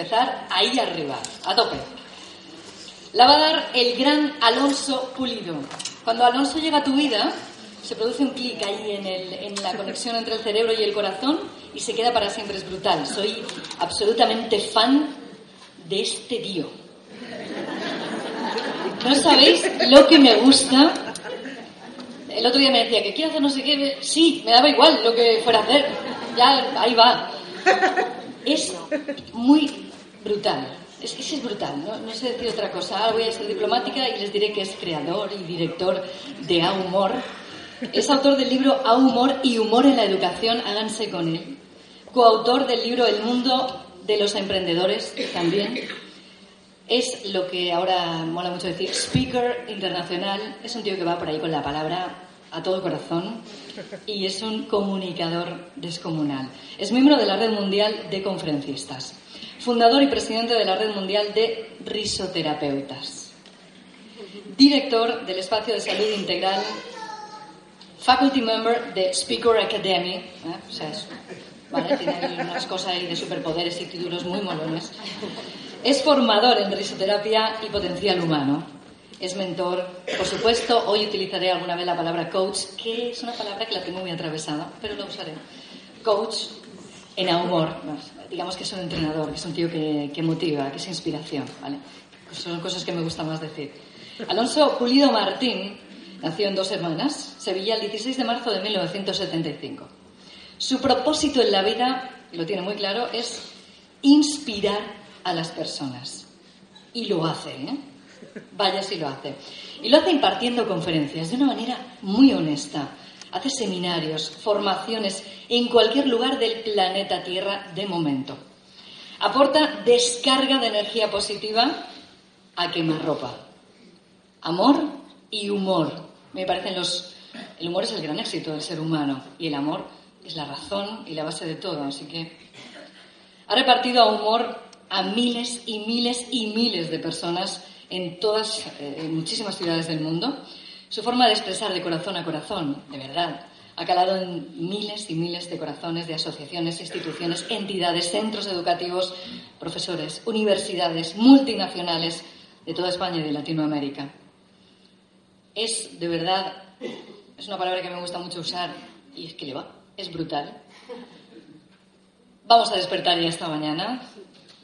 empezar ahí arriba, a tope. La va a dar el gran Alonso Pulido. Cuando Alonso llega a tu vida, se produce un clic ahí en, el, en la conexión entre el cerebro y el corazón y se queda para siempre. Es brutal. Soy absolutamente fan de este tío. No sabéis lo que me gusta. El otro día me decía que quiero hacer no sé qué. Sí, me daba igual lo que fuera a hacer. Ya, ahí va. Es muy brutal. Es que es brutal, ¿no? no sé decir otra cosa. Ahora voy a ser diplomática y les diré que es creador y director de A Humor. Es autor del libro A Humor y Humor en la Educación, háganse con él. Coautor del libro El Mundo de los Emprendedores, también. Es lo que ahora mola mucho decir, speaker internacional. Es un tío que va por ahí con la palabra a todo corazón y es un comunicador descomunal. Es miembro de la Red Mundial de Conferencistas fundador y presidente de la Red Mundial de Risoterapeutas, director del Espacio de Salud Integral, faculty member de Speaker Academy, ¿eh? o sea, es, ¿vale? tiene unas cosas ahí de superpoderes y títulos muy molones. Es formador en risoterapia y potencial humano. Es mentor, por supuesto. Hoy utilizaré alguna vez la palabra coach, que es una palabra que la tengo muy atravesada, pero la usaré. Coach en humor digamos que es un entrenador, que es un tío que, motiva, que es inspiración, ¿vale? Son cosas que me gusta más decir. Alonso Pulido Martín nació en Dos Hermanas, Sevilla, el 16 de marzo de 1975. Su propósito en la vida, y lo tiene muy claro, es inspirar a las personas. Y lo hace, ¿eh? Vaya si lo hace. Y lo hace impartiendo conferencias de una manera muy honesta, hace seminarios, formaciones en cualquier lugar del planeta Tierra de momento. Aporta descarga de energía positiva a quemarropa. Amor y humor. Me parecen los. El humor es el gran éxito del ser humano y el amor es la razón y la base de todo. Así que ha repartido humor a miles y miles y miles de personas en todas, eh, en muchísimas ciudades del mundo su forma de expresar de corazón a corazón, de verdad, ha calado en miles y miles de corazones de asociaciones, instituciones, entidades, centros educativos, profesores, universidades, multinacionales de toda España y de Latinoamérica. Es, de verdad, es una palabra que me gusta mucho usar y es que le va, es brutal. Vamos a despertar ya esta mañana.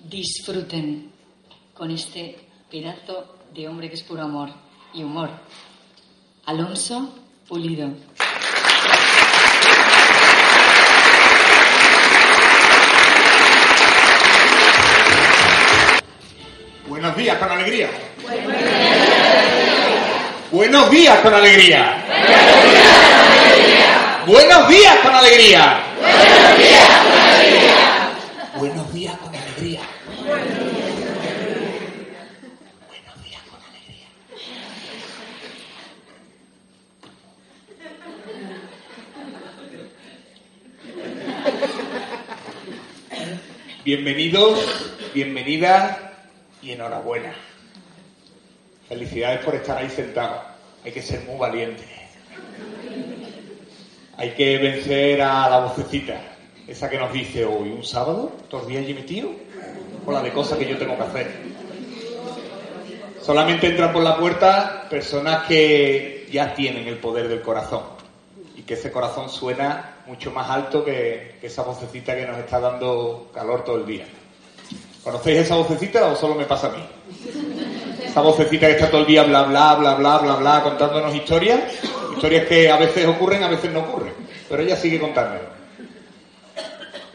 Disfruten con este pedazo de hombre que es puro amor y humor. Alonso Pulido. Buenos días con alegría. Buenos días con alegría. Buenos días con alegría. Buenos días con alegría. Buenos días con alegría. Bienvenidos, bienvenidas y enhorabuena. Felicidades por estar ahí sentados. Hay que ser muy valiente. Hay que vencer a la vocecita, esa que nos dice hoy, un sábado, todos días allí metido, o la de cosas que yo tengo que hacer. Solamente entran por la puerta personas que ya tienen el poder del corazón y que ese corazón suena mucho más alto que, esa vocecita que nos está dando calor todo el día. ¿Conocéis esa vocecita o solo me pasa a mí? Esa vocecita que está todo el día bla bla bla bla bla bla contándonos historias, historias que a veces ocurren, a veces no ocurren, pero ella sigue contándolo.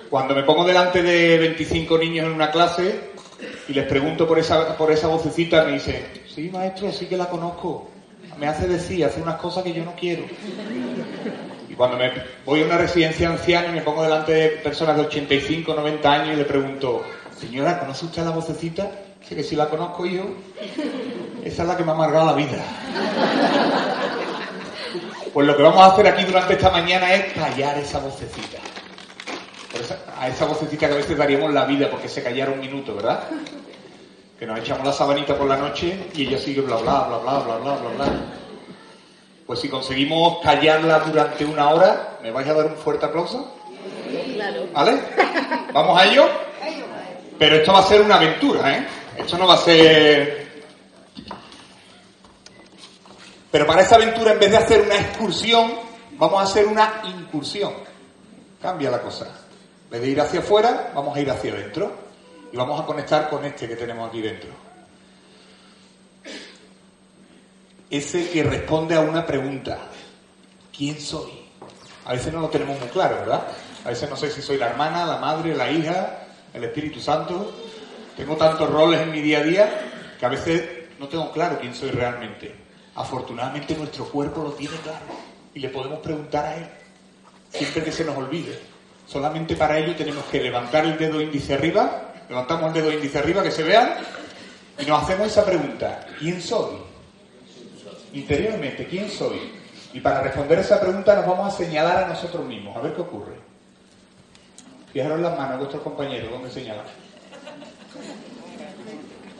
Cuando me pongo delante de 25 niños en una clase y les pregunto por esa, por esa vocecita, me dice, sí maestro, sí que la conozco, me hace decir, hace unas cosas que yo no quiero. Y cuando me voy a una residencia anciana y me pongo delante de personas de 85, 90 años y le pregunto, señora, ¿conoce usted la vocecita? Dice que si la conozco yo, esa es la que me ha amargado la vida. Pues lo que vamos a hacer aquí durante esta mañana es callar esa vocecita. a esa vocecita que a veces daríamos la vida porque se callara un minuto, ¿verdad? Que nos echamos la sabanita por la noche y ella sigue bla bla bla bla bla bla bla bla. Pues si conseguimos callarla durante una hora, ¿me vais a dar un fuerte aplauso? Claro. ¿Vale? ¿Vamos a ello? Pero esto va a ser una aventura, ¿eh? Esto no va a ser... Pero para esa aventura, en vez de hacer una excursión, vamos a hacer una incursión. Cambia la cosa. En vez de ir hacia afuera, vamos a ir hacia adentro. Y vamos a conectar con este que tenemos aquí dentro. Ese que responde a una pregunta. ¿Quién soy? A veces no lo tenemos muy claro, ¿verdad? A veces no sé si soy la hermana, la madre, la hija, el Espíritu Santo. Tengo tantos roles en mi día a día que a veces no tengo claro quién soy realmente. Afortunadamente nuestro cuerpo lo tiene claro y le podemos preguntar a él siempre que se nos olvide. Solamente para ello tenemos que levantar el dedo índice arriba, levantamos el dedo índice arriba que se vean y nos hacemos esa pregunta, ¿quién soy? Interiormente, ¿quién soy? Y para responder esa pregunta nos vamos a señalar a nosotros mismos, a ver qué ocurre. Fijaros las manos a vuestros compañeros, ¿dónde señalan?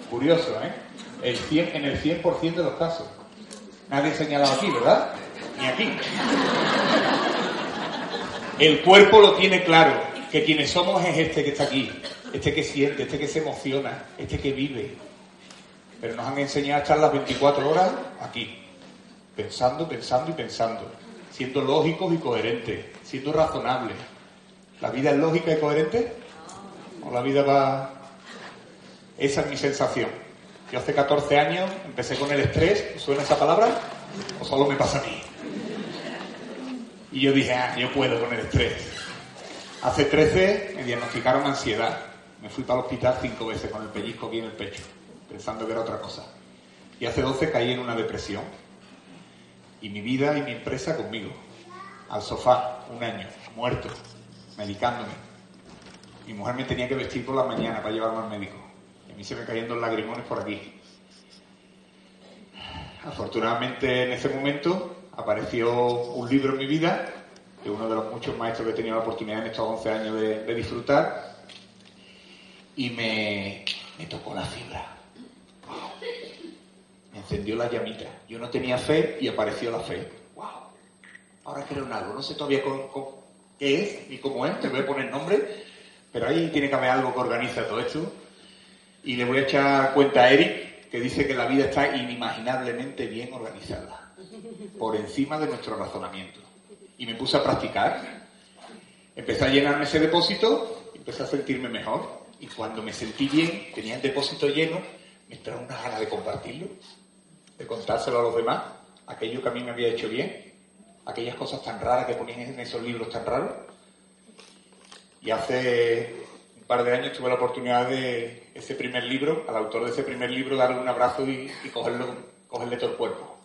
Curioso, ¿eh? El 100, en el 100% de los casos. Nadie ha señalado aquí, ¿verdad? Ni aquí. El cuerpo lo tiene claro, que quienes somos es este que está aquí, este que siente, este que se emociona, este que vive. Pero nos han enseñado a estar las 24 horas aquí, pensando, pensando y pensando, siendo lógicos y coherentes, siendo razonables. ¿La vida es lógica y coherente? ¿O la vida va...? Esa es mi sensación. Yo hace 14 años empecé con el estrés, ¿suena esa palabra? ¿O solo me pasa a mí? Y yo dije, ah, yo puedo con el estrés. Hace 13 me diagnosticaron ansiedad. Me fui para el hospital cinco veces con el pellizco aquí en el pecho, pensando que era otra cosa. Y hace 12 caí en una depresión. Y mi vida y mi empresa conmigo. Al sofá, un año, muerto, medicándome. Mi mujer me tenía que vestir por la mañana para llevarme al médico. Y a mí se me caían dos lagrimones por aquí. Afortunadamente en ese momento apareció un libro en mi vida, de uno de los muchos maestros que he tenido la oportunidad en estos 11 años de, de disfrutar, y me, me tocó la fibra. Encendió la llamita. Yo no tenía fe y apareció la fe. ¡Wow! Ahora creo en algo. No sé todavía qué es ni cómo es, te voy a poner nombre, pero ahí tiene que haber algo que organiza todo esto. Y le voy a echar cuenta a Eric, que dice que la vida está inimaginablemente bien organizada, por encima de nuestro razonamiento. Y me puse a practicar. Empecé a llenarme ese depósito, empecé a sentirme mejor. Y cuando me sentí bien, tenía el depósito lleno, me entró una gana de compartirlo, de contárselo a los demás, aquello que a mí me había hecho bien, aquellas cosas tan raras que ponían en esos libros tan raros. Y hace un par de años tuve la oportunidad de ese primer libro, al autor de ese primer libro, darle un abrazo y, y cogerlo, cogerle todo el cuerpo.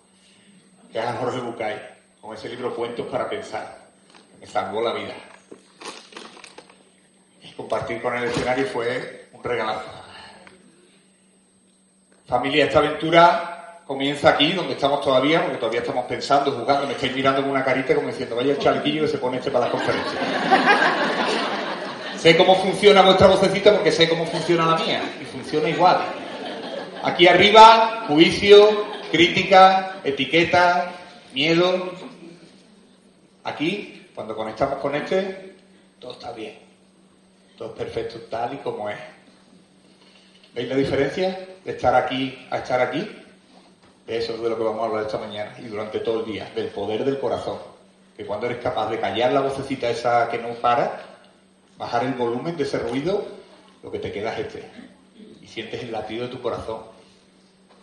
Que es a Jorge Bucay, con ese libro Cuentos para Pensar, que me salvó la vida. Y compartir con el escenario fue un regalazo. Familia, esta aventura comienza aquí, donde estamos todavía, porque todavía estamos pensando, jugando, me estáis mirando con una carita como diciendo, vaya el chalequillo que se pone este para las conferencias. sé cómo funciona vuestra vocecita porque sé cómo funciona la mía, y funciona igual. Aquí arriba, juicio, crítica, etiqueta, miedo. Aquí, cuando conectamos con este, todo está bien. Todo es perfecto tal y como es. ¿Veis la diferencia de estar aquí a estar aquí? Eso es de lo que vamos a hablar esta mañana y durante todo el día, del poder del corazón. Que cuando eres capaz de callar la vocecita esa que no para, bajar el volumen de ese ruido, lo que te queda es este. Y sientes el latido de tu corazón.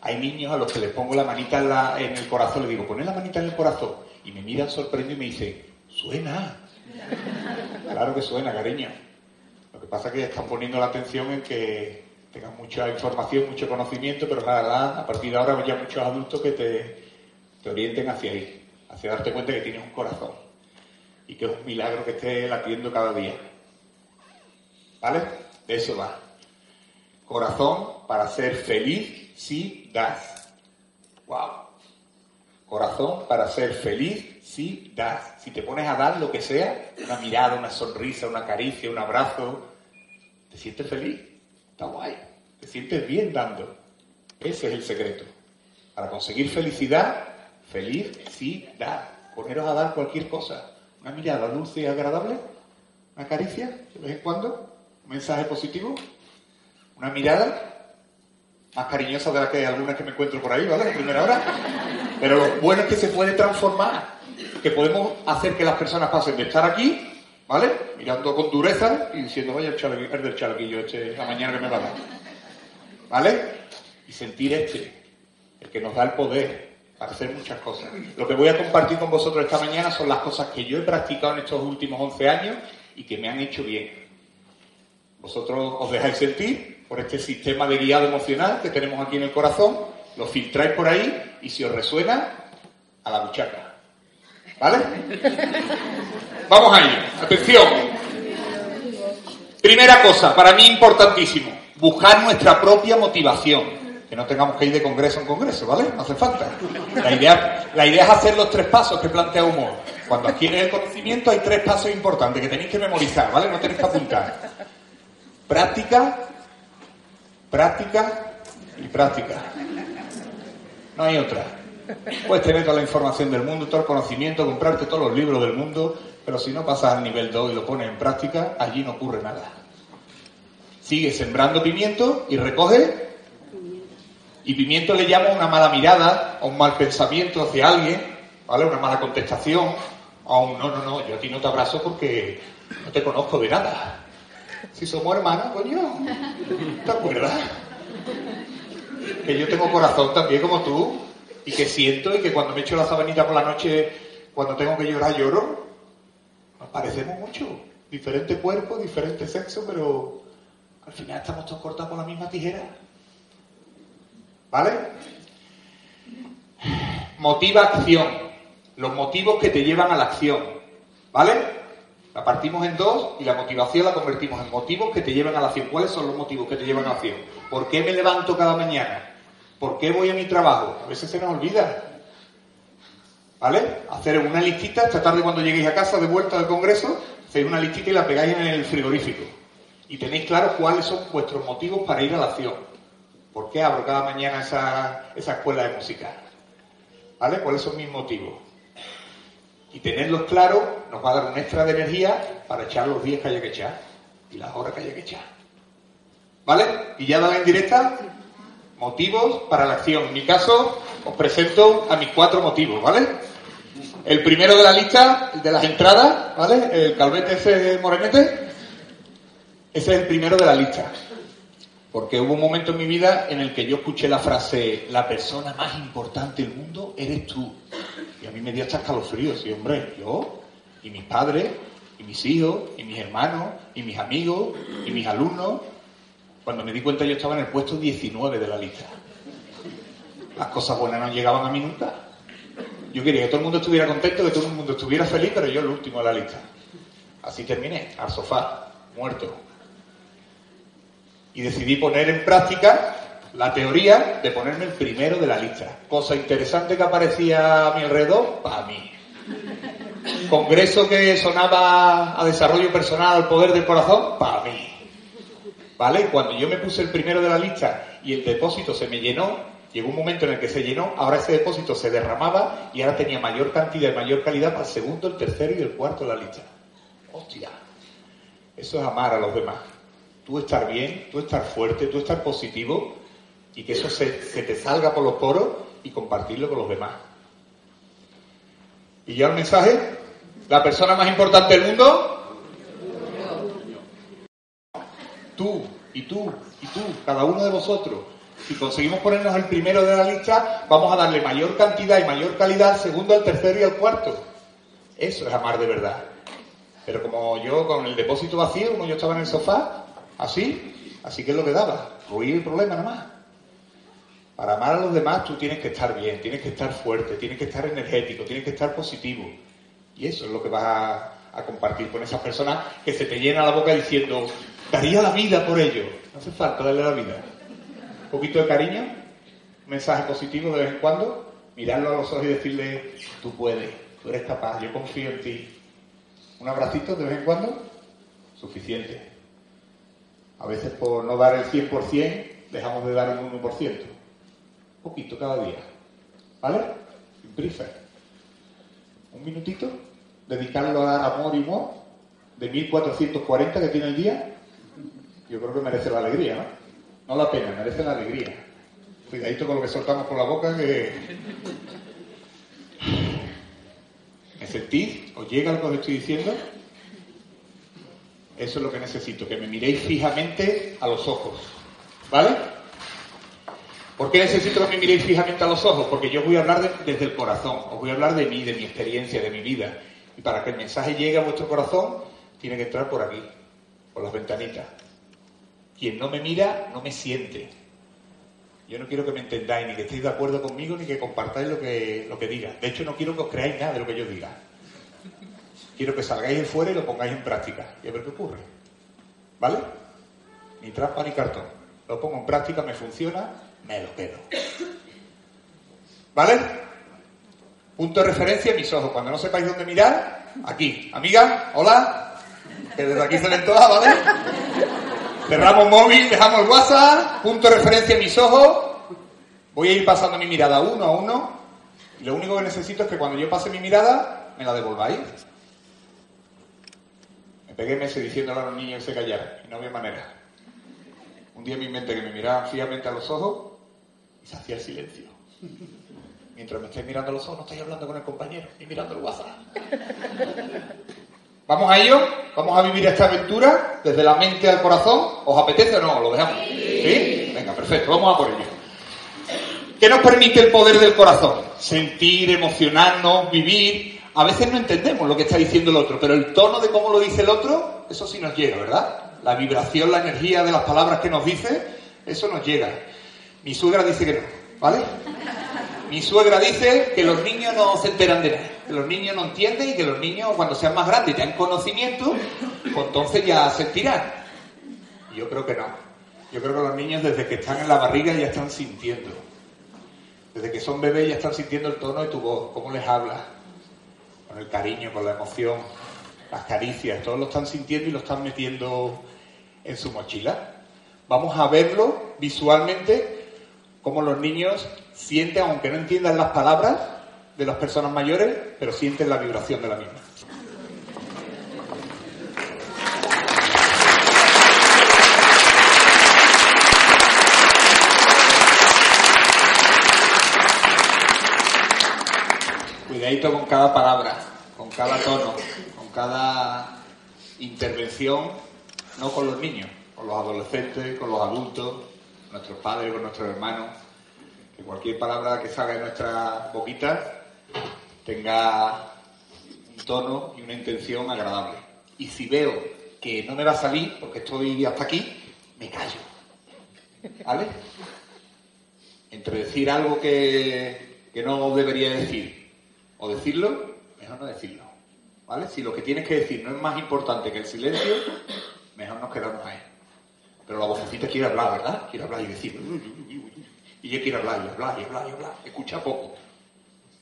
Hay niños a los que les pongo la manita en, el corazón, le digo, poné la manita en el corazón. Y me miran sorprendido y me dicen, suena. Claro que suena, cariño. Lo que pasa es que están poniendo la atención en que tengan mucha información, mucho conocimiento, pero nada, a partir de ahora ya muchos adultos que te, te orienten hacia ahí, hacia darte cuenta que tienes un corazón y que es un milagro que esté latiendo cada día. ¿Vale? De eso va. Corazón para ser feliz si das. ¡Wow! Corazón para ser feliz si das. Si te pones a dar lo que sea, una mirada, una sonrisa, una caricia, un abrazo, ¿te sientes feliz? Está guay. Te sientes bien dando. Ese es el secreto. Para conseguir felicidad, dar. Poneros a dar cualquier cosa. Una mirada dulce y agradable, una caricia de vez en cuando, un mensaje positivo, una mirada más cariñosa de la que algunas que me encuentro por ahí, ¿vale? En primera hora. Pero lo bueno es que se puede transformar, que podemos hacer que las personas pasen de estar aquí, ¿vale? Mirando con dureza y diciendo, vaya el, el del chalequillo este, la mañana que me va a dar. ¿Vale? Y sentir este, el que nos da el poder para hacer muchas cosas. Lo que voy a compartir con vosotros esta mañana son las cosas que yo he practicado en estos últimos 11 años y que me han hecho bien. Vosotros os dejáis sentir por este sistema de guiado emocional que tenemos aquí en el corazón, lo filtráis por ahí y si os resuena, a la buchaca. ¿Vale? Vamos ahí. Atención. Primera cosa, para mí importantísimo, buscar nuestra propia motivación. Que no tengamos que ir de congreso en congreso, ¿vale? No hace falta. La idea, la idea es hacer los tres pasos que plantea Humor. Cuando adquieres el conocimiento hay tres pasos importantes que tenéis que memorizar, ¿vale? No tenéis que apuntar. Práctica, práctica y práctica. No hay otra. Puedes tener toda la información del mundo, todo el conocimiento, comprarte todos los libros del mundo, pero si no pasas al nivel 2 y lo pones en práctica, allí no ocurre nada. Sigue sembrando pimiento y recoge. Y pimiento le llama una mala mirada, a un mal pensamiento hacia alguien, ¿vale? Una mala contestación, a un no, no, no, yo a ti no te abrazo porque no te conozco de nada. Si somos hermanos, coño, ¿te acuerdas? Que yo tengo corazón también como tú y que siento y que cuando me echo la sabanita por la noche, cuando tengo que llorar, lloro. Parecemos mucho. Diferente cuerpo, diferente sexo, pero al final estamos todos cortados con la misma tijera. ¿Vale? Motiva acción. Los motivos que te llevan a la acción. ¿Vale? La partimos en dos y la motivación la convertimos en motivos que te llevan a la acción. ¿Cuáles son los motivos que te llevan a la acción? ¿Por qué me levanto cada mañana? ¿Por qué voy a mi trabajo? A veces se nos olvida. ¿Vale? Hacer una listita, esta tarde cuando lleguéis a casa de vuelta del Congreso, hacéis una listita y la pegáis en el frigorífico. Y tenéis claro cuáles son vuestros motivos para ir a la acción. ¿Por qué abro cada mañana esa, escuela de música? ¿Vale? ¿Cuáles son mis motivos? Y tenerlos claros nos va a dar un extra de energía para echar los días que haya que echar y las horas que haya que echar. ¿Vale? Y ya dale en directa motivos para la acción. En mi caso, os presento a mis cuatro motivos, ¿vale? El primero de la lista, el de las entradas, ¿vale? El calvete ese morenete. Ese es el primero de la lista. Porque hubo un momento en mi vida en el que yo escuché la frase, la persona más importante del mundo eres tú. Y a mí me dio hasta escalofríos. Y hombre, yo, y mis padres, y mis hijos, y mis hermanos, y mis amigos, y mis alumnos. Cuando me di cuenta yo estaba en el puesto 19 de la lista. Las cosas buenas no llegaban a mí nunca. Yo quería que todo el mundo estuviera contento, que todo el mundo estuviera feliz, pero yo el último de la lista. Así terminé, al sofá, muerto. Y decidí poner en práctica la teoría de ponerme el primero de la lista. Cosa interesante que aparecía a mi alrededor, para mí. Congreso que sonaba a desarrollo personal, al poder del corazón, para mí. ¿Vale? Cuando yo me puse el primero de la lista y el depósito se me llenó, llegó un momento en el que se llenó, ahora ese depósito se derramaba y ahora tenía mayor cantidad y mayor calidad para el segundo, el tercero y el cuarto de la lista. Hostia. Eso es amar a los demás. Tú estar bien, tú estar fuerte, tú estar positivo y que eso se, te salga por los poros y compartirlo con los demás. ¿Y ya el mensaje? ¿La persona más importante del mundo? Tú, y tú, y tú, cada uno de vosotros. Si conseguimos ponernos el primero de la lista, vamos a darle mayor cantidad y mayor calidad al segundo, al tercero y al cuarto. Eso es amar de verdad. Pero como yo con el depósito vacío, como yo estaba en el sofá, así, así que es lo que daba. Ruir el problema nada más. Para amar a los demás tú tienes que estar bien, tienes que estar fuerte, tienes que estar energético, tienes que estar positivo. Y eso es lo que vas a, a compartir con esas personas que se te llena la boca diciendo, daría la vida por ello. No hace falta darle la vida. Poquito de cariño, mensaje positivo de vez en cuando, mirarlo a los ojos y decirle, tú puedes, tú eres capaz, yo confío en ti. Un abracito de vez en cuando, suficiente. A veces por no dar el 100%, dejamos de dar el 1%. Un poquito cada día. ¿Vale? Prisa. Un minutito, dedicarlo a dar amor y humor, de 1440 que tiene el día, yo creo que merece la alegría, ¿no? No la pena, merece la alegría. Cuidadito con lo que soltamos por la boca que... ¿Me sentís? ¿Os llega lo que os estoy diciendo? Eso es lo que necesito, que me miréis fijamente a los ojos. ¿Vale? ¿Por qué necesito que me miréis fijamente a los ojos? Porque yo voy a hablar desde el corazón, os voy a hablar de mí, de mi experiencia, de mi vida. Y para que el mensaje llegue a vuestro corazón, tiene que entrar por aquí, por las ventanitas. Quien no me mira, no me siente. Yo no quiero que me entendáis, ni que estéis de acuerdo conmigo, ni que compartáis lo que, lo que diga. De hecho, no quiero que os creáis nada de lo que yo diga. Quiero que salgáis de fuera y lo pongáis en práctica y a ver qué ocurre. ¿Vale? Ni trampa ni cartón. Lo pongo en práctica, me funciona, me lo quedo. ¿Vale? Punto de referencia, mis ojos. Cuando no sepáis dónde mirar, aquí. Amiga, hola. Que desde aquí se ven todas, ¿vale? Cerramos móvil, dejamos el WhatsApp. Punto de referencia, mis ojos. Voy a ir pasando mi mirada uno a uno. Y lo único que necesito es que cuando yo pase mi mirada, me la devolváis. Me pegué meses diciéndole a los niños que se callaran. Y no había manera. Un día mi mente que me miraban fijamente a los ojos y se hacía el silencio. Mientras me estáis mirando a los ojos, no estoy hablando con el compañero, ni mirando el WhatsApp. ¿Vamos a ello? ¿Vamos a vivir esta aventura desde la mente al corazón? ¿Os apetece o no? ¿Lo dejamos? ¿Sí? Venga, perfecto, vamos a por ello. ¿Qué nos permite el poder del corazón? Sentir, emocionarnos, vivir. A veces no entendemos lo que está diciendo el otro, pero el tono de cómo lo dice el otro, eso sí nos llega, ¿verdad? La vibración, la energía de las palabras que nos dice, eso nos llega. Mi suegra dice que no, ¿vale? Mi suegra dice que los niños no se enteran de nada, que los niños no entienden y que los niños cuando sean más grandes y tengan conocimiento, pues entonces ya sentirán. Yo creo que no. Yo creo que los niños desde que están en la barriga ya están sintiendo. Desde que son bebés ya están sintiendo el tono de tu voz, cómo les hablas, con el cariño, con la emoción, las caricias, todos lo están sintiendo y lo están metiendo en su mochila. Vamos a verlo visualmente, cómo los niños sienten, aunque no entiendan las palabras de las personas mayores, pero sienten la vibración de la misma. Cuidadito con cada palabra, con cada tono, con cada intervención, no con los niños, con los adolescentes, con los adultos, nuestros padres, con nuestros hermanos que cualquier palabra que salga de nuestra boquita tenga un tono y una intención agradable. Y si veo que no me va a salir, porque estoy hasta aquí, me callo. ¿Vale? Entre decir algo que, que no debería decir o decirlo, mejor no decirlo. ¿Vale? Si lo que tienes que decir no es más importante que el silencio, mejor nos quedamos ahí. Pero la vocecita quiere hablar, ¿verdad? Quiere hablar y decir. Y yo quiero hablar y hablar y hablar y hablar. Escucha poco.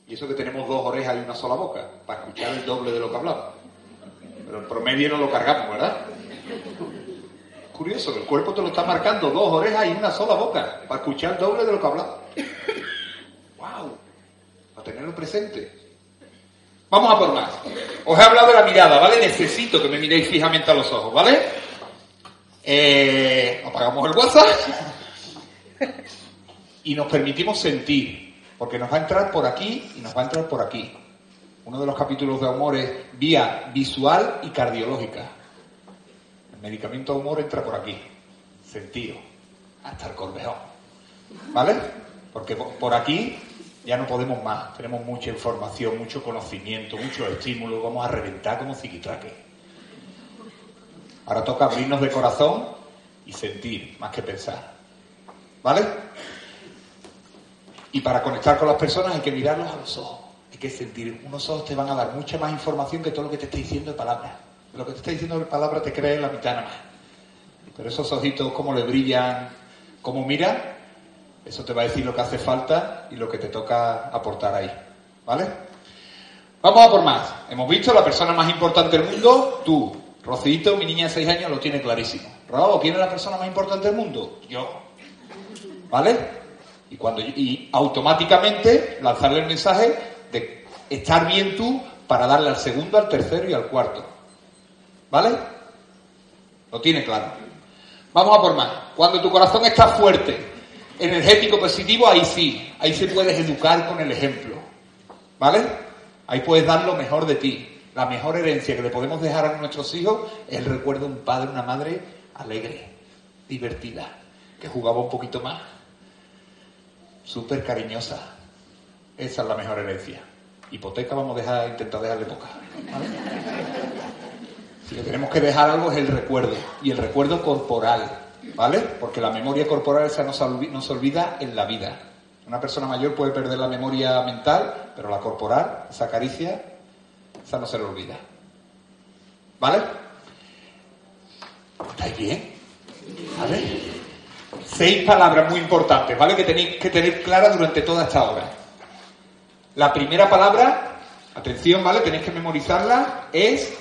Y eso que tenemos dos orejas y una sola boca, para escuchar el doble de lo que hablamos. Pero en promedio no lo cargamos, ¿verdad? Curioso, el cuerpo te lo está marcando dos orejas y una sola boca, para escuchar el doble de lo que hablamos. ¡Wow! Para tenerlo presente. Vamos a por más. Os he hablado de la mirada, ¿vale? Necesito que me miréis fijamente a los ojos, ¿vale? Eh, apagamos el WhatsApp y nos permitimos sentir, porque nos va a entrar por aquí y nos va a entrar por aquí. Uno de los capítulos de humor es vía visual y cardiológica. El medicamento de humor entra por aquí, sentido, hasta el corvejón. ¿Vale? Porque por aquí ya no podemos más. Tenemos mucha información, mucho conocimiento, mucho estímulo. Vamos a reventar como ziquitraque. Ahora toca abrirnos de corazón y sentir más que pensar. ¿Vale? Y para conectar con las personas hay que mirarlos a los ojos, hay que sentir. Unos ojos te van a dar mucha más información que todo lo que te está diciendo de palabras. Lo que te está diciendo de palabras te cree en la mitad nada más. Pero esos ojitos, cómo le brillan, cómo mira, eso te va a decir lo que hace falta y lo que te toca aportar ahí. ¿Vale? Vamos a por más. Hemos visto la persona más importante del mundo, tú. Rocito, mi niña de 6 años, lo tiene clarísimo. Raúl, ¿quién es la persona más importante del mundo? Yo. ¿Vale? Y, cuando, y automáticamente lanzarle el mensaje de estar bien tú para darle al segundo, al tercero y al cuarto. ¿Vale? Lo tiene claro. Vamos a por más. Cuando tu corazón está fuerte, energético, positivo, ahí sí. Ahí se puedes educar con el ejemplo. ¿Vale? Ahí puedes dar lo mejor de ti. La mejor herencia que le podemos dejar a nuestros hijos es el recuerdo de un padre, una madre alegre, divertida, que jugaba un poquito más, súper cariñosa. Esa es la mejor herencia. Hipoteca vamos a intentar dejarle poca. Si le tenemos que dejar algo es el recuerdo, y el recuerdo corporal, ¿vale? Porque la memoria corporal esa no se olvida en la vida. Una persona mayor puede perder la memoria mental, pero la corporal, esa caricia, esa no se le olvida. ¿Vale? ¿Estáis bien? ¿Vale? Seis palabras muy importantes, ¿vale? Que tenéis que tener claras durante toda esta hora. La primera palabra, atención, ¿vale? Tenéis que memorizarla, es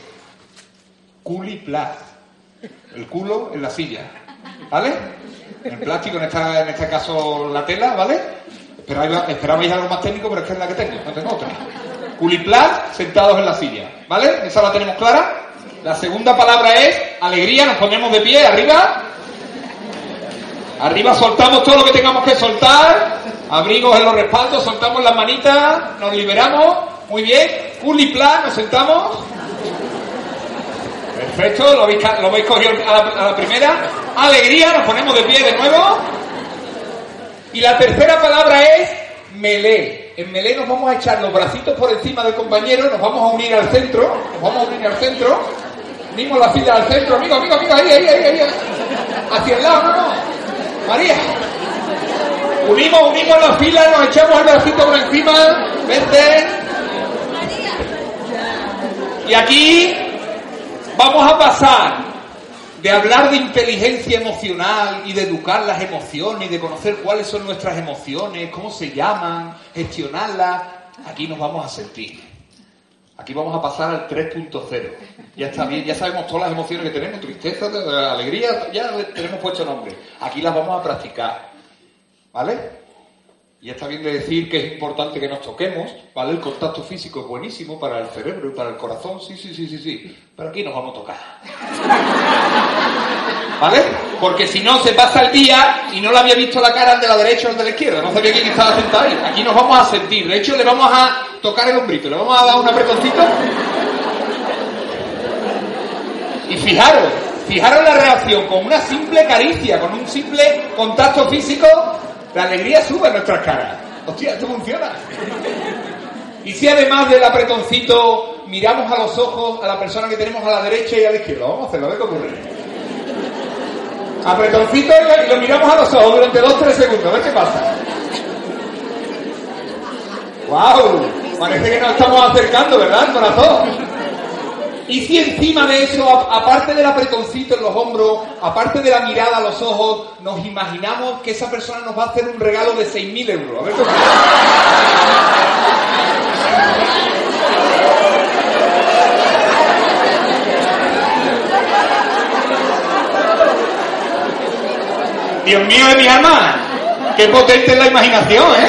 culiplas. El culo en la silla, ¿vale? En plástico, en, en este caso la tela, ¿vale? Esperabais, esperabais algo más técnico, pero es que es la que tengo, no tengo otra. Culiplas, sentados en la silla, ¿vale? ¿Esa la tenemos clara? La segunda palabra es alegría, nos ponemos de pie, arriba. Arriba soltamos todo lo que tengamos que soltar. Abrigos en los respaldos, soltamos las manitas, nos liberamos. Muy bien. Culiplas, nos sentamos. Perfecto, lo habéis, cogido a a la primera. Alegría, nos ponemos de pie de nuevo. Y la tercera palabra es melé. En melé nos vamos a echar los bracitos por encima del compañero, nos vamos a unir al centro, nos vamos a unir al centro, unimos la fila al centro, amigo, amigo, amigo, ahí, ahí, ahí, ahí, hacia el lado, no, no, María. Unimos, unimos la fila, nos echamos el bracito por encima, vente. Y aquí vamos a pasar de hablar de inteligencia emocional y de educar las emociones y de conocer cuáles son nuestras emociones, cómo se llaman, gestionarlas, aquí nos vamos a sentir. Aquí vamos a pasar al 3.0. Ya está bien, ya sabemos todas las emociones que tenemos, tristeza, alegría, ya tenemos puesto nombre. Aquí las vamos a practicar. ¿Vale? Y está bien de decir que es importante que nos toquemos, ¿vale? El contacto físico es buenísimo para el cerebro y para el corazón, sí, sí, sí, sí, sí. Pero aquí nos vamos a tocar. ¿Vale? Porque si no, se pasa el día y no le había visto la cara al de la derecha o al de la izquierda. No sabía quién estaba sentado ahí. Aquí nos vamos a sentir. De hecho, le vamos a tocar el hombrito, le vamos a dar un apretoncito. Y fijaros, fijaros la reacción con una simple caricia, con un simple contacto físico, la alegría sube a nuestras caras. Hostia, esto funciona. Y si además del apretoncito miramos a los ojos a la persona que tenemos a la derecha y a la izquierda, vamos a hacerlo, a ver qué ocurre. Apretoncito y lo miramos a los ojos durante 2-3 segundos, a ver qué pasa. ¡Wow! Parece que nos estamos acercando, ¿verdad? Corazón. Y si encima de eso, aparte del apretoncito en los hombros, aparte de la mirada a los ojos, nos imaginamos que esa persona nos va a hacer un regalo de 6.000 euros. A ver qué Dios mío de mi alma, qué potente es la imaginación, ¿eh?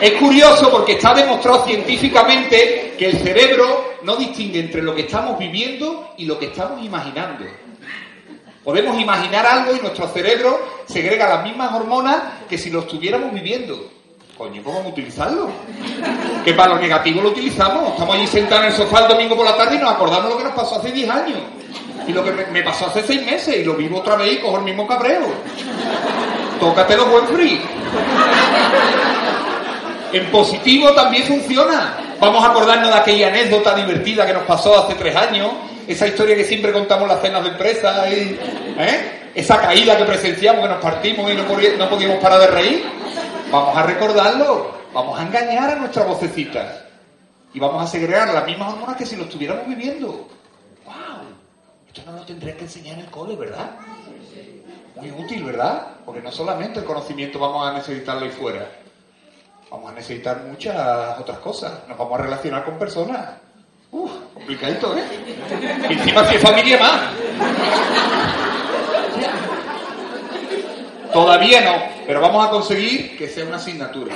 Es curioso porque está demostrado científicamente que el cerebro no distingue entre lo que estamos viviendo y lo que estamos imaginando. Podemos imaginar algo y nuestro cerebro segrega las mismas hormonas que si lo estuviéramos viviendo. Coño, ¿cómo utilizarlo? Que para lo negativo lo utilizamos. Estamos allí sentados en el sofá el domingo por la tarde y nos acordamos lo que nos pasó hace 10 años. Y lo que me pasó hace 6 meses y lo vivo otra vez y cojo el mismo cabreo. Tócatelo buen free. En positivo también funciona. Vamos a acordarnos de aquella anécdota divertida que nos pasó hace tres años, esa historia que siempre contamos las cenas de empresa, y, ¿eh? esa caída que presenciamos, que nos partimos y no, podíamos parar de reír. Vamos a recordarlo, vamos a engañar a nuestra vocecita y vamos a segregar las mismas hormonas que si lo estuviéramos viviendo. ¡Wow! Esto no lo tendrían que enseñar en el cole, ¿verdad? Muy útil, ¿verdad? Porque no solamente el conocimiento vamos a necesitarlo ahí fuera vamos a necesitar muchas otras cosas. Nos vamos a relacionar con personas. Uf, complicadito, ¿eh? Y encima si es familia más. Todavía no, pero vamos a conseguir que sea una asignatura.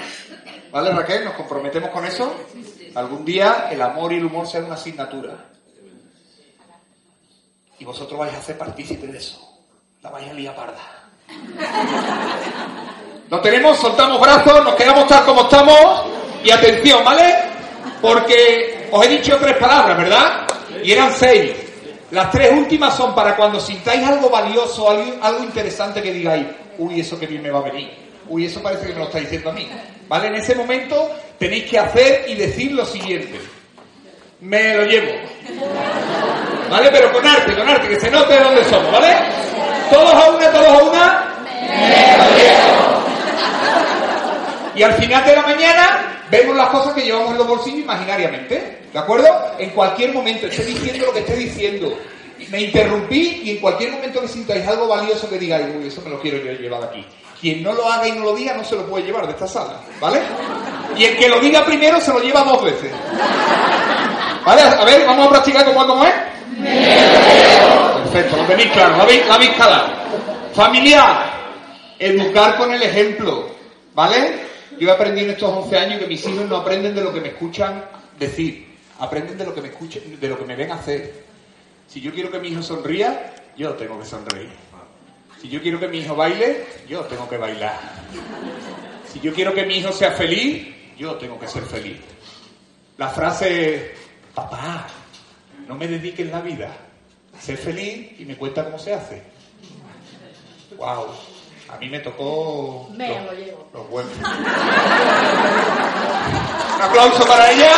¿Vale, Raquel? ¿Nos comprometemos con eso? Algún día el amor y el humor sean una asignatura. Y vosotros vais a hacer partícipe de eso. la vaya a liar parda. Lo tenemos, soltamos brazos, nos quedamos tal como estamos y atención, ¿vale? Porque os he dicho tres palabras, ¿verdad? Y eran seis. Las tres últimas son para cuando sintáis algo valioso, algo, algo interesante que digáis, uy, eso que bien me va a venir. Uy, eso parece que me lo está diciendo a mí. ¿Vale? En ese momento tenéis que hacer y decir lo siguiente. Me lo llevo. ¿Vale? Pero con arte, con arte, que se note de dónde somos, ¿vale? Todos a una, todos a una. Me lo llevo. Y al final de la mañana vemos las cosas que llevamos en los bolsillos imaginariamente. ¿De acuerdo? En cualquier momento, esté diciendo lo que esté diciendo. Me interrumpí y en cualquier momento que sintáis algo valioso que digáis, uy, eso me lo quiero yo llevar aquí. Quien no lo haga y no lo diga no se lo puede llevar de esta sala, ¿vale? Y el que lo diga primero se lo lleva dos veces. ¿Vale? A ver, vamos a practicar como, como es. Perfecto, lo tenéis claro, habéis, lo habéis calado. Familiar, educar con el ejemplo, ¿vale? Yo he aprendido en estos 11 años que mis hijos no aprenden de lo que me escuchan decir, aprenden de lo que me escuchen, de lo que me ven hacer. Si yo quiero que mi hijo sonría, yo tengo que sonreír. Si yo quiero que mi hijo baile, yo tengo que bailar. Si yo quiero que mi hijo sea feliz, yo tengo que ser feliz. La frase, papá, no me dediques la vida, sé feliz y me cuenta cómo se hace. Wow, a mí me tocó me los, lo llevo. los huevos. Un aplauso para ella.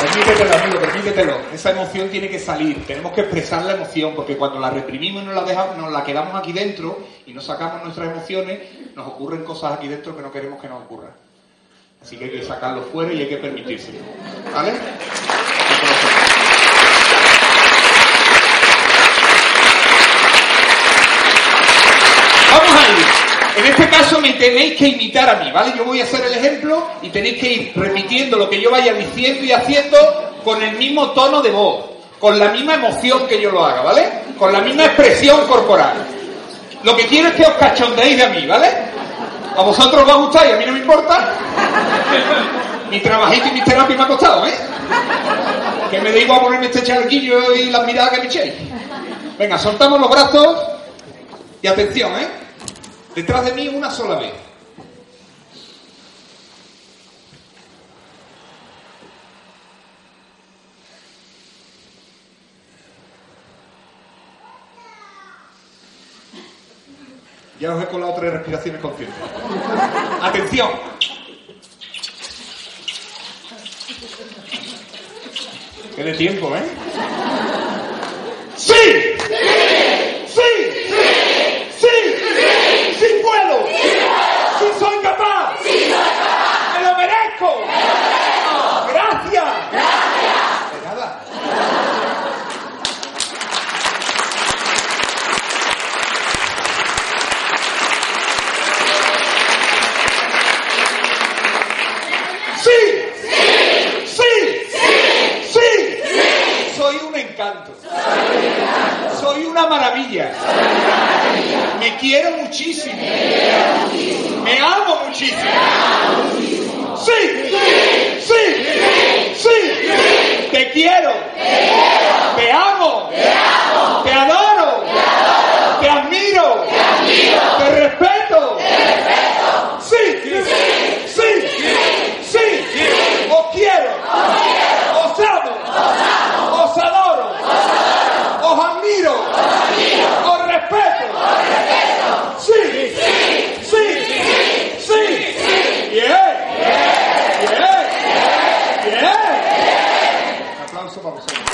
Permítetelo, amigo, permítetelo. Esa emoción tiene que salir. Tenemos que expresar la emoción, porque cuando la reprimimos y nos la, dejamos, nos la quedamos aquí dentro y no sacamos nuestras emociones, nos ocurren cosas aquí dentro que no queremos que nos ocurran. Así que hay que sacarlo fuera y hay que permitírselo. ¿Vale? Vamos a ir. En este caso me tenéis que imitar a mí, ¿vale? Yo voy a hacer el ejemplo y tenéis que ir repitiendo lo que yo vaya diciendo y haciendo con el mismo tono de voz, con la misma emoción que yo lo haga, ¿vale? Con la misma expresión corporal. Lo que quiero es que os cachondeéis de mí, ¿vale? A vosotros os va a gustar y a mí no me importa. Mi trabajito y mi terapia me ha costado, ¿eh? Que me da igual ponerme este charquillo y las miradas que me echéis. Venga, soltamos los brazos y atención, ¿eh? Detrás de mí una sola vez. Ya os he colado tres respiraciones conscientes. Atención. Que de tiempo, ¿eh? ¡Sí! ¡Sí! ¡Sí! ¡Sí! ¡Sí puedo! ¡Sí soy capaz! ¡Me lo merezco! ¡Gracias! De nada. ¡Sí! ¡Sí! ¡Sí! Soy un encanto. Soy una maravilla. Me quiero muchísimo. Me amo muchísimo. ¡Sí! ¡Sí! ¡Sí! Te quiero. Te amo. Te adoro admiro. Te respeto. ¡Sí! ¡Sí! ¡Sí! ¡Os quiero! ¡Os amo! ¡Os adoro! ¡Os admiro! ¡Os respeto! ¡Sí! ¡Sí! ¡Sí! ¡Bien! ¡Bien! ¡Bien! Un aplauso para vosotros.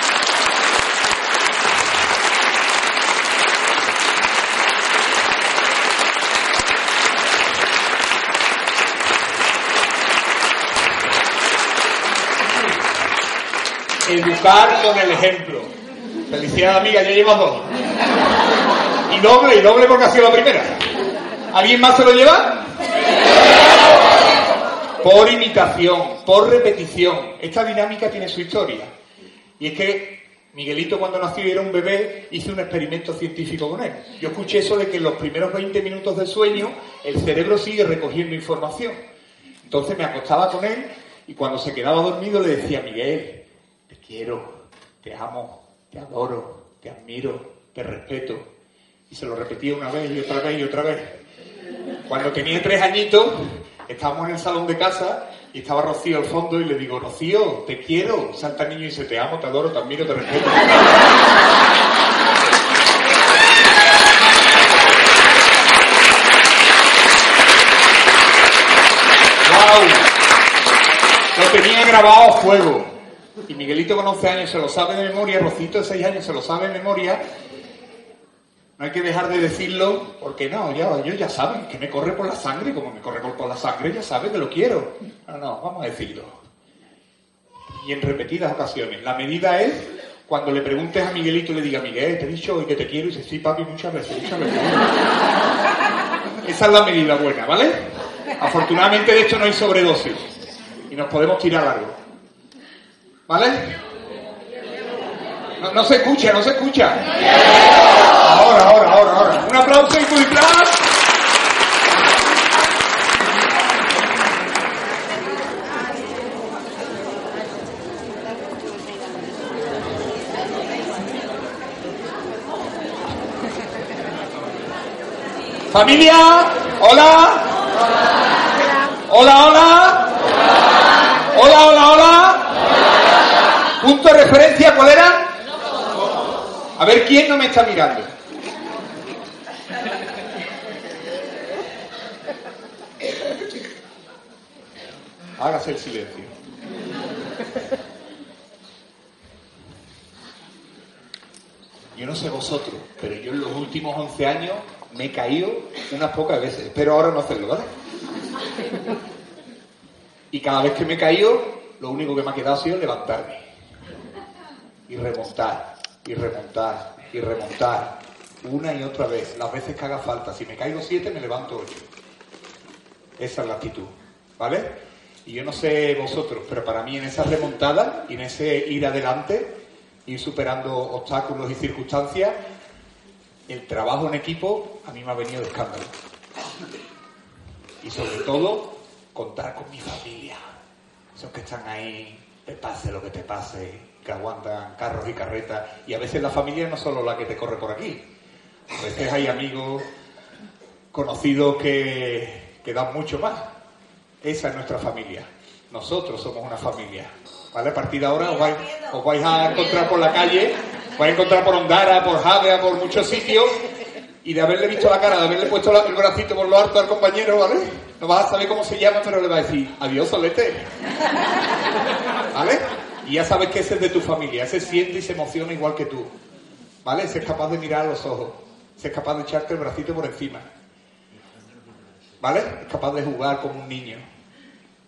Con el ejemplo. Felicidades, amiga, ya llevas dos. Y doble, y doble porque ha sido la primera. ¿Alguien más se lo lleva? Por imitación, por repetición. Esta dinámica tiene su historia. Y es que Miguelito cuando nació y era un bebé, hice un experimento científico con él. Yo escuché eso de que en los primeros 20 minutos de sueño el cerebro sigue recogiendo información. Entonces me acostaba con él Y cuando se quedaba dormido le decía, Miguel, quiero, te amo, te adoro, te admiro, te respeto. Y se lo repetía una vez y otra vez y otra vez. Cuando tenía tres añitos, estábamos en el salón de casa y estaba Rocío al fondo y le digo, Rocío, te quiero. Salta niño y dice, te amo, te adoro, te admiro, te respeto. ¡Wow! Lo tenía grabado a fuego. Y Miguelito con 11 años se lo sabe de memoria, Rocito de 6 años se lo sabe de memoria. No hay que dejar de decirlo, porque no, ya, ellos ya saben que me corre por la sangre, como me corre por la sangre, ya saben que lo quiero. No, no, vamos a decirlo. Y en repetidas ocasiones. La medida es cuando le preguntes a Miguelito y le diga, Miguel, te he dicho hoy que te quiero, y dice, sí, papi, muchas veces, muchas veces. Esa es la medida buena, ¿vale? Afortunadamente de esto no hay sobredosis. Y nos podemos tirar largo. ¿Vale? No, se escucha, no se escucha. Ahora, ahora, ahora, ahora. Un aplauso y muy Familia, hola. Hola, hola. Hola, hola, hola. Punto de referencia, ¿cuál era? A ver quién no me está mirando. Hágase el silencio. Yo no sé vosotros, pero yo en los últimos 11 años me he caído unas pocas veces. Espero ahora no hacerlo, ¿vale? Y cada vez que me he caído, lo único que me ha quedado ha sido levantarme. Y remontar, y remontar, y remontar. Una y otra vez, las veces que haga falta. Si me caigo siete, me levanto ocho. Esa es la actitud, ¿vale? Y yo no sé vosotros, pero para mí en esa remontada y en ese ir adelante, ir superando obstáculos y circunstancias, el trabajo en equipo a mí me ha venido de escándalo. Y sobre todo, contar con mi familia. Esos que están ahí, te pase lo que te pase, que aguantan carros y carretas. Y a veces la familia no es solo la que te corre por aquí. A veces hay amigos conocidos que, que dan mucho más. Esa es nuestra familia. Nosotros somos una familia. ¿Vale? A partir de ahora os vais, os vais a encontrar por la calle, os vais a encontrar por Ondara, por Javea, por muchos sitios, y de haberle visto la cara, de haberle puesto el bracito por lo alto al compañero, ¿vale? No vas a saber cómo se llama, pero le va a decir, adiós, solete. ¿Vale? Y ya sabes que ese es de tu familia, ese siente y se emociona igual que tú. ¿Vale? Ese es capaz de mirar a los ojos, ese es capaz de echarte el bracito por encima. ¿Vale? Es capaz de jugar como un niño.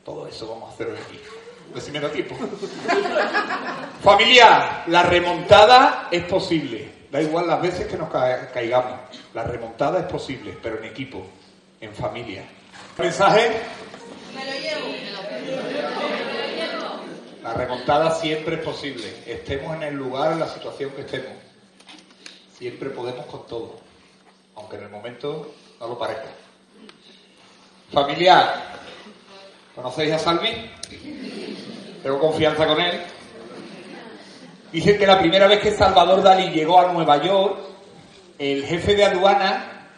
Todo eso vamos a hacer hoy aquí. Decime da tiempo. Familia, la remontada es posible. Da igual las veces que nos caigamos. La remontada es posible, pero en equipo, en familia. ¿Mensaje? Me lo llevo. La remontada siempre es posible. Estemos en el lugar, en la situación que estemos. Siempre podemos con todo. Aunque en el momento no lo parezca. Familia, ¿conocéis a Salvi? Tengo confianza con él. Dicen que la primera vez que Salvador Dalí llegó a Nueva York, el jefe de aduana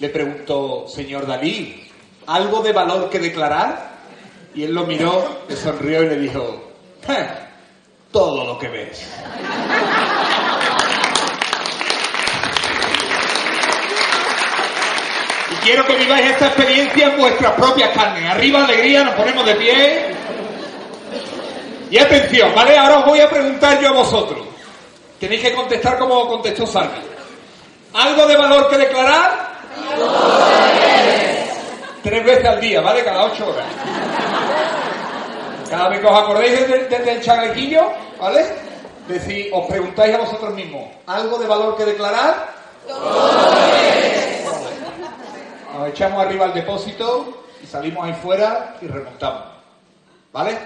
le preguntó, señor Dalí, ¿algo de valor que declarar? Y él lo miró, le sonrió y le dijo, todo lo que ves. Y quiero que viváis esta experiencia en vuestras propias carnes. Arriba, alegría, nos ponemos de pie. Y atención, ¿vale? Ahora os voy a preguntar yo a vosotros. Tenéis que contestar como contestó Salvi. ¿Algo de valor que declarar? Tres veces al día, ¿vale? Cada ocho horas. Cada vez que os acordéis desde, el chalequillo, ¿vale? Decir, os preguntáis a vosotros mismos, ¿algo de valor que declarar? Nos echamos arriba al depósito y salimos ahí fuera y remontamos. ¿Vale?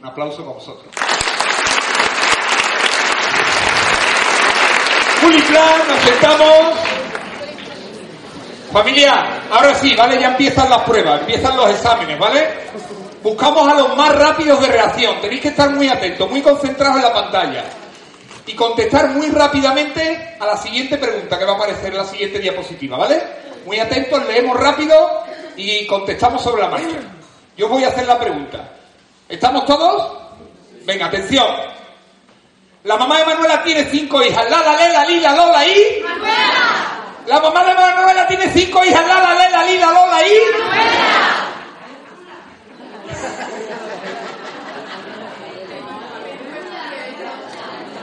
Un aplauso con vosotros. Plan, nos sentamos. Familia, ahora sí, ¿vale? Ya empiezan las pruebas, empiezan los exámenes, ¿vale? Buscamos a los más rápidos de reacción. Tenéis que estar muy atentos, muy concentrados en la pantalla. Y contestar muy rápidamente a la siguiente pregunta que va a aparecer en la siguiente diapositiva, ¿vale? Muy atentos, leemos rápido y contestamos sobre la marcha. Yo voy a hacer la pregunta. ¿Estamos todos? Venga, atención. La mamá de Manuela tiene cinco hijas. Lala, Lela, Lila, Lola y... ¡Manuela! La mamá de Manuela tiene cinco hijas. Lala, Lela, Lila, Lola y... ¡Manuela!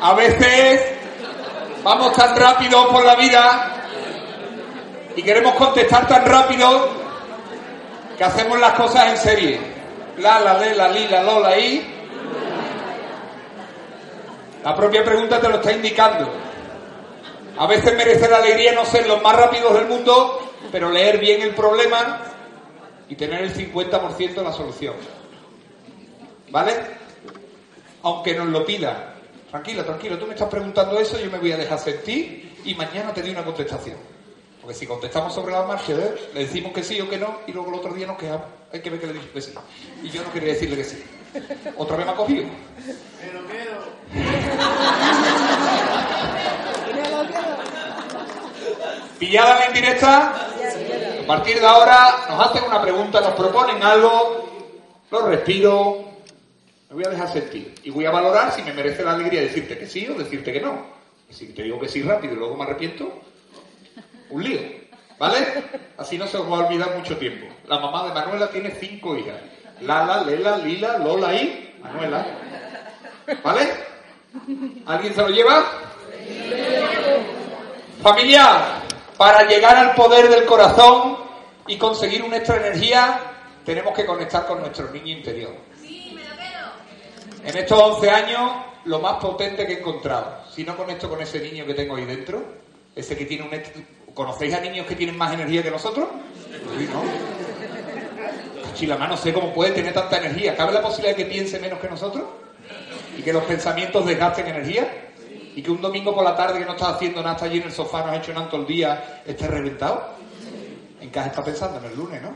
A veces vamos tan rápido por la vida y queremos contestar tan rápido que hacemos las cosas en serie. La, la, le, la, li, la, lo, la, i. La propia pregunta te lo está indicando. A veces merece la alegría no ser los más rápidos del mundo, pero leer bien el problema y tener el 50% de la solución. ¿Vale? Aunque nos lo pida. Tranquila, tranquilo, tú me estás preguntando eso, yo me voy a dejar sentir y mañana te doy una contestación. Porque si contestamos sobre la marcha, ¿eh? le decimos que sí o que no, y luego el otro día nos quejamos. Hay que ver que le dije que sí. Y yo no quería decirle que sí. Otra vez me ha cogido. Pillada la indirecta. A partir de ahora nos hacen una pregunta, nos proponen algo, lo respiro, me voy a dejar sentir y voy a valorar si me merece la alegría decirte que sí o decirte que no. Y si te digo que sí rápido y luego me arrepiento, un lío. ¿Vale? Así no se os va a olvidar mucho tiempo. La mamá de Manuela tiene cinco hijas. Lala, Lela, Lila, Lola y Manuela. ¿Vale? ¿Alguien se lo lleva? Familia, para llegar al poder del corazón y conseguir una extra energía, tenemos que conectar con nuestro niño interior. En estos 11 años, lo más potente que he encontrado, si no conecto con ese niño que tengo ahí dentro, ese que tiene un... ¿Conocéis a niños que tienen más energía que nosotros? Sí, ¿no? Chilamá, no sé cómo puede tener tanta energía. ¿Cabe la posibilidad de que piense menos que nosotros? ¿Y que los pensamientos desgasten energía? ¿Y que un domingo por la tarde que no estás haciendo nada, estás allí en el sofá, no has hecho nada todo el día, estés reventado? ¿En has estado pensando? En el lunes, ¿no?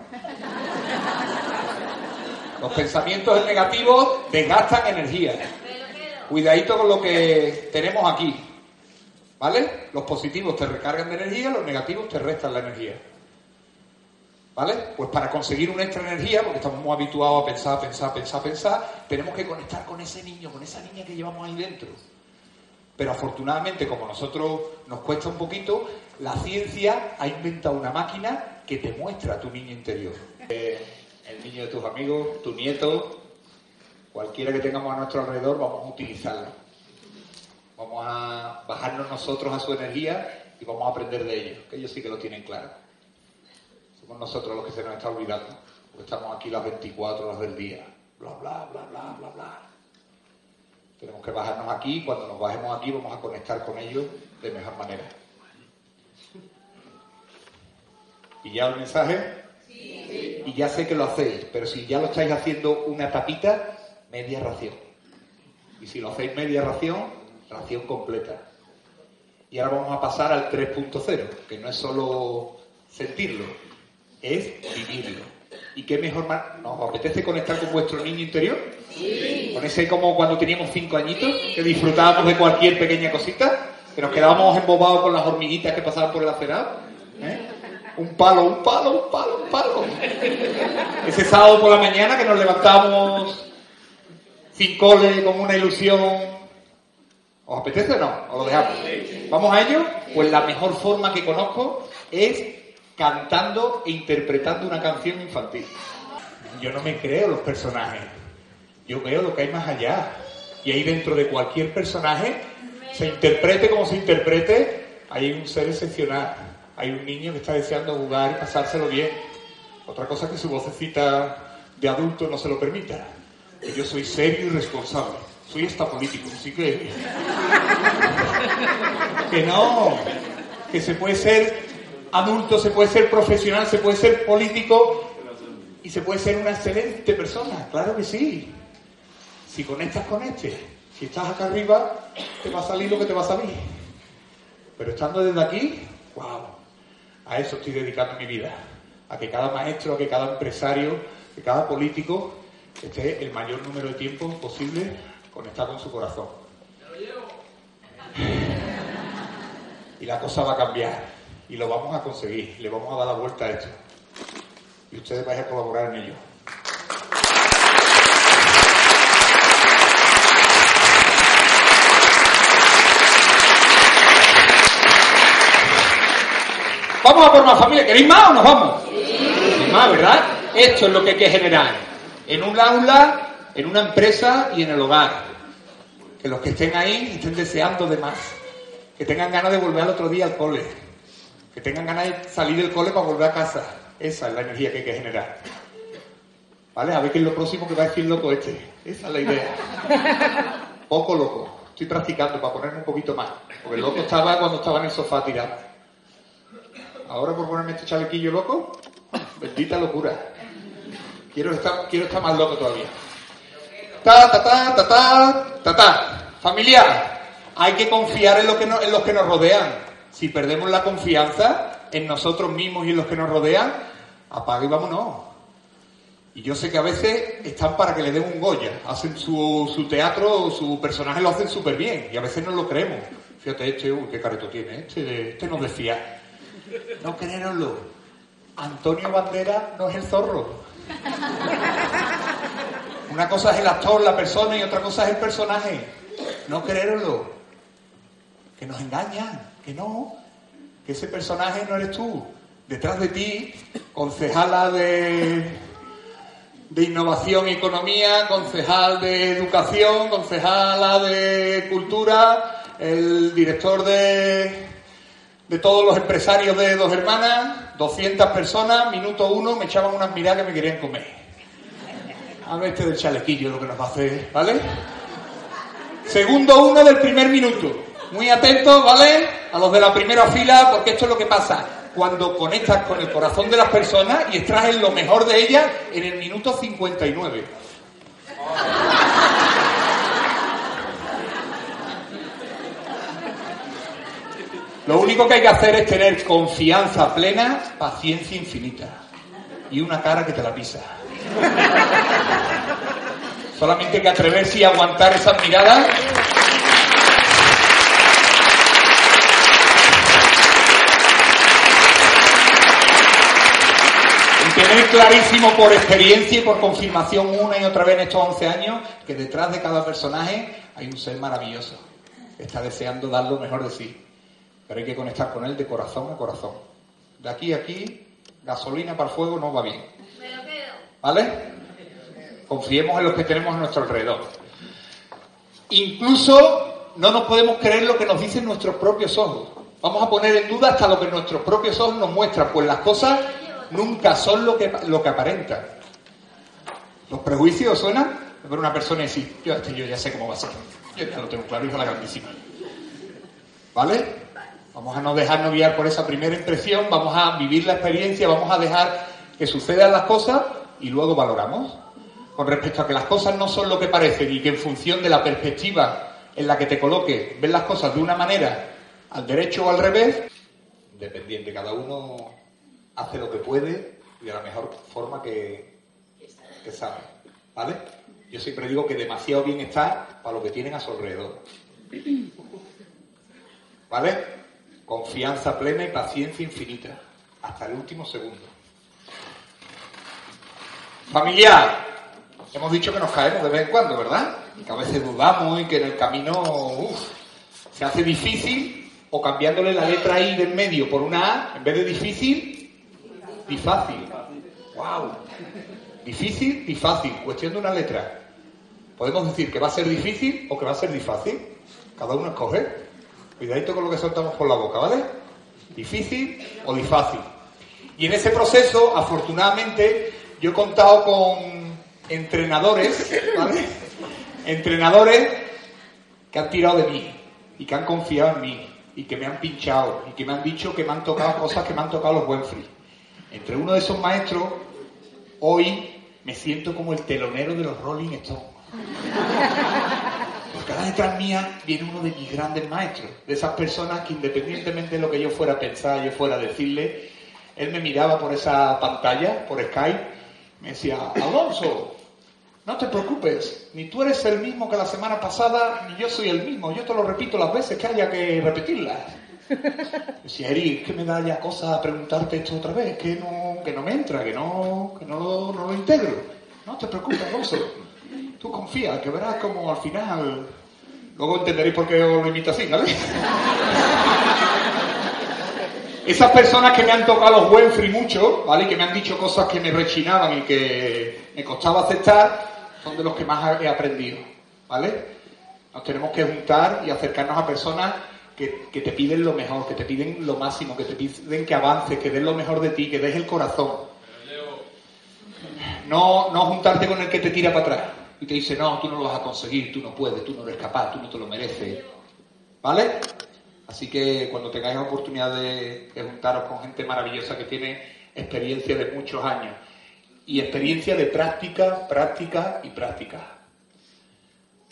Los pensamientos negativos desgastan energía. Cuidadito con lo que tenemos aquí. ¿Vale? Los positivos te recargan de energía, los negativos te restan la energía. ¿Vale? Pues para conseguir una extra energía, porque estamos muy habituados a pensar, pensar, pensar, pensar, tenemos que conectar con ese niño, con esa niña que llevamos ahí dentro. Pero afortunadamente, como a nosotros nos cuesta un poquito, la ciencia ha inventado una máquina que te muestra tu niño interior. Eh, el niño de tus amigos, tu nieto, cualquiera que tengamos a nuestro alrededor, vamos a utilizarlo. Vamos a bajarnos nosotros a su energía y vamos a aprender de ellos, que ellos sí que lo tienen claro. Somos nosotros los que se nos está olvidando, porque estamos aquí las 24 horas del día, bla, bla, bla, bla, bla, bla. Tenemos que bajarnos aquí y cuando nos bajemos aquí vamos a conectar con ellos de mejor manera. ¿Y ya el mensaje? Y ya sé que lo hacéis, pero si ya lo estáis haciendo una tapita, media ración. Y si lo hacéis media ración, ración completa. Y ahora vamos a pasar al 3.0, que no es solo sentirlo, es vivirlo. ¿Y qué mejor más? ¿Nos apetece conectar con vuestro niño interior? Sí. Con ese como cuando teníamos cinco añitos, que disfrutábamos de cualquier pequeña cosita, que nos quedábamos embobados con las hormiguitas que pasaban por el acerado. ¿eh? Un palo, un palo, un palo, un palo. Ese sábado por la mañana que nos levantamos sin cole, con una ilusión. ¿Os apetece o no? ¿Os lo dejamos? ¿Vamos a ello? Pues la mejor forma que conozco es cantando e interpretando una canción infantil. Yo no me creo los personajes. Yo veo lo que hay más allá. Y ahí dentro de cualquier personaje, se interprete como se interprete, hay un ser excepcional hay un niño que está deseando jugar y pasárselo bien. Otra cosa es que su vocecita de adulto no se lo permita. Que yo soy serio y responsable. Soy esta político, así que... que no. Que se puede ser adulto, se puede ser profesional, se puede ser político y se puede ser una excelente persona. Claro que sí. Si conectas con este, si estás acá arriba, te va a salir lo que te va a salir. Pero estando desde aquí, wow. A eso estoy dedicando mi vida. A que cada maestro, a que cada empresario, que cada político esté el mayor número de tiempo posible conectado con su corazón. Y la cosa va a cambiar. Y lo vamos a conseguir. Le vamos a dar la vuelta a esto. Y ustedes vais a colaborar en ello. Vamos a por más familia. ¿Queréis más o nos vamos? Sí. Más, ¿verdad? Esto es lo que hay que generar. En un aula, en una empresa y en el hogar. Que los que estén ahí estén deseando de más. Que tengan ganas de volver al otro día al cole. Que tengan ganas de salir del cole para volver a casa. Esa es la energía que hay que generar. ¿Vale? A ver qué es lo próximo que va a decir loco este. Esa es la idea. Poco loco. Estoy practicando para ponerme un poquito más. Porque el loco estaba cuando estaba en el sofá tirado. Ahora por ponerme este chalequillo loco, bendita locura. Quiero estar, quiero estar más loco todavía. Ta, ta, ta, ta, ta, ta, ta. Familiar, hay que confiar en, lo que en los que nos rodean. Si perdemos la confianza en nosotros mismos y en los que nos rodean, apaga y vámonos. Y yo sé que a veces están para que le den un Goya. Hacen su, su teatro, su personaje lo hacen súper bien. Y a veces no lo creemos. Fíjate, este, uy, qué careto tiene. Este, este no decía. No creeroslo. Antonio Bandera no es el zorro. Una cosa es el actor, la persona, y otra cosa es el personaje. No creeroslo. Que nos engañan, que no. Que ese personaje no eres tú. Detrás de ti, concejala de, de innovación y economía, concejal de educación, concejala de cultura, el director de de todos los empresarios de Dos Hermanas, 200 personas, minuto uno, me echaban unas miradas que me querían comer. A ver este del chalequillo lo que nos va a hacer, ¿vale? Segundo uno del primer minuto. Muy atentos, ¿vale? A los de la primera fila, porque esto es lo que pasa. Cuando conectas con el corazón de las personas y extraes lo mejor de ellas en el minuto 59. Lo único que hay que hacer es tener confianza plena, paciencia infinita y una cara que te la pisa. Solamente hay que atreverse y aguantar esas miradas. Y tener clarísimo por experiencia y por confirmación una y otra vez en estos 11 años que detrás de cada personaje hay un ser maravilloso que está deseando dar lo mejor de sí pero hay que conectar con él de corazón a corazón. De aquí a aquí, gasolina para el fuego no va bien. ¿Vale? Confiemos en los que tenemos a nuestro alrededor. Incluso no nos podemos creer lo que nos dicen nuestros propios ojos. Vamos a poner en duda hasta lo que nuestros propios ojos nos muestran, pues las cosas nunca son lo que, lo que aparentan. ¿Los prejuicios suenan? Ver una persona y decir, yo, este, yo ya sé cómo va a ser. Yo ya lo tengo claro, hijo la grandísima. ¿Vale? Vamos a no dejarnos guiar por esa primera impresión, vamos a vivir la experiencia, vamos a dejar que sucedan las cosas y luego valoramos. Con respecto a que las cosas no son lo que parecen y que en función de la perspectiva en la que te coloques, ves las cosas de una manera al derecho o al revés, dependiente, cada uno hace lo que puede y de la mejor forma que, que sabe. ¿Vale? Yo siempre digo que demasiado bien está para lo que tienen a su alrededor. ¿Vale? Confianza plena y paciencia infinita, hasta el último segundo. Familiar, hemos dicho que nos caemos de vez en cuando, ¿verdad? Que a veces dudamos y que en el camino se hace difícil o cambiándole la letra I del medio por una A, en vez de difícil, difácil. ¡Wow! Difícil y fácil, cuestión de una letra. Podemos decir que va a ser difícil o que va a ser difícil. Cada uno escoge. Cuidadito con lo que soltamos por la boca, ¿vale? Difícil o difícil. Y en ese proceso, afortunadamente, yo he contado con entrenadores, ¿vale? Entrenadores que han tirado de mí y que han confiado en mí y que me han pinchado y que me han dicho que me han tocado cosas que me han tocado los buen. Entre uno de esos maestros, hoy me siento como el telonero de los Rolling Stones. Porque ahora detrás mía viene uno de mis grandes maestros, de esas personas que independientemente de lo que yo fuera a pensar, yo fuera a decirle, él me miraba por esa pantalla, por Skype, me decía, Alonso, No te preocupes, ni tú eres el mismo que la semana pasada, ni yo soy el mismo. Yo te lo repito las veces que haya que repetirlas. Si Eri, es que me da ya cosa preguntarte esto otra vez, que no, que no me entra, que no, que no, no lo integro. No te preocupes, Alonso. Tú confía, que verás como al final. Luego entenderéis por qué os lo invito así, ¿vale? Esas personas que me han tocado los Winfrey mucho, ¿vale? Que me han dicho cosas que me rechinaban y que me costaba aceptar, son de los que más he aprendido, ¿vale? Nos tenemos que juntar y acercarnos a personas que, que te piden lo mejor, que te piden lo máximo, que te piden que avances, que des lo mejor de ti, que des el corazón. No, no juntarte con el que te tira para atrás y te dice, no, tú no lo vas a conseguir, tú no puedes, tú no eres capaz, tú no te lo mereces. ¿Vale? Así que cuando tengáis la oportunidad de, juntaros con gente maravillosa que tiene experiencia de muchos años y experiencia de práctica, práctica y práctica.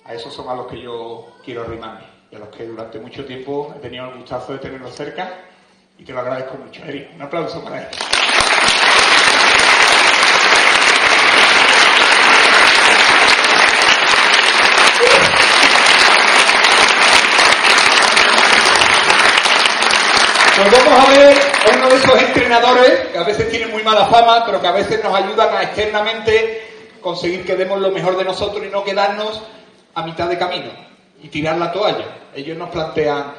A esos son a los que yo quiero arrimarme y a los que durante mucho tiempo he tenido el gustazo de tenerlos cerca y te lo agradezco mucho, Eric. Un aplauso para él. Pues vamos a ver uno de esos entrenadores que a veces tienen muy mala fama, pero que a veces nos ayudan a externamente conseguir que demos lo mejor de nosotros y no quedarnos a mitad de camino y tirar la toalla. Ellos nos plantean,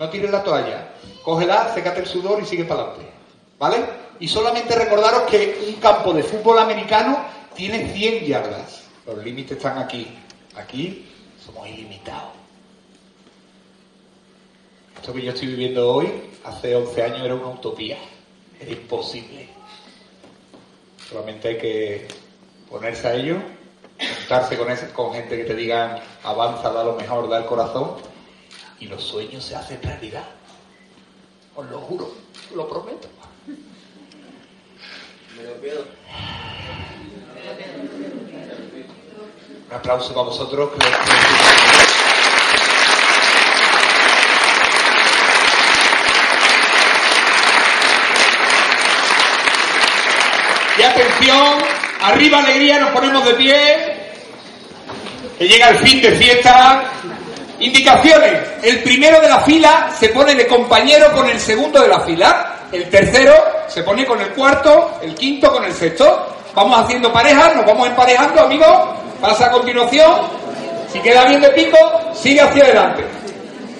no tires la toalla, cógela, sécate el sudor y sigue para adelante. ¿Vale? Y solamente recordaros que un campo de fútbol americano tiene 100 yardas. Los límites están aquí. Aquí somos ilimitados. Esto que yo estoy viviendo hoy, hace 11 años era una utopía. Era imposible. Solamente hay que ponerse a ello, juntarse con, con gente que te digan avanza, da lo mejor, da el corazón, y los sueños se hacen realidad. Os lo juro, lo prometo. Me lo pido. Un aplauso para vosotros. Y atención, arriba alegría, nos ponemos de pie. Que llega el fin de fiesta. Indicaciones. El primero de la fila se pone de compañero con el segundo de la fila. El tercero se pone con el cuarto, el quinto con el sexto. Vamos haciendo parejas, nos vamos emparejando, amigos. Pasa a continuación. Si queda bien de pico, sigue hacia adelante.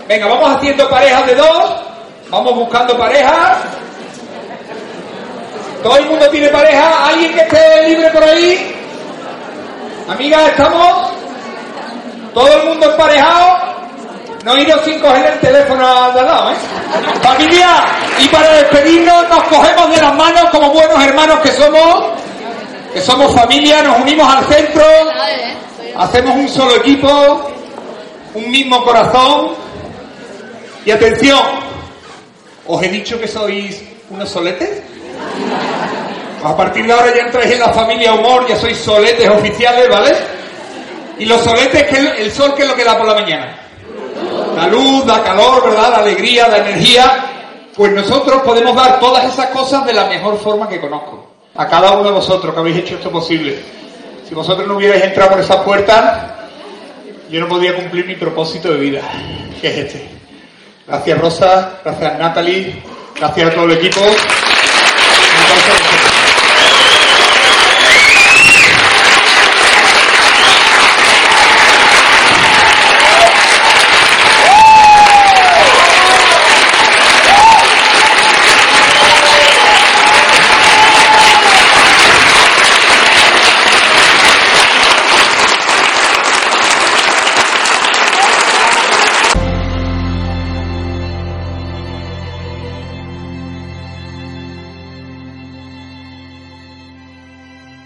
Venga, vamos haciendo parejas de dos. Vamos buscando parejas. ¿Todo el mundo tiene pareja? ¿Alguien que esté libre por ahí? Amiga, ¿estamos? ¿Todo el mundo emparejado? No iros sin coger el teléfono al lado, ¿eh? Familia, y para despedirnos nos cogemos de las manos como buenos hermanos que somos, que somos familia, nos unimos al centro, hacemos un solo equipo, un mismo corazón. Y atención, ¿os he dicho que sois unos soletes? A partir de ahora ya entráis en la familia humor, ya sois soletes oficiales, ¿vale? Y los soletes, que el, sol, que es lo que da por la mañana? La luz, da calor, ¿verdad? La alegría, la energía. Pues nosotros podemos dar todas esas cosas de la mejor forma que conozco. A cada uno de vosotros que habéis hecho esto posible. Si vosotros no hubierais entrado por esa puerta, yo no podría cumplir mi propósito de vida, que es este. Gracias Rosa, gracias Natalie, gracias a todo el equipo.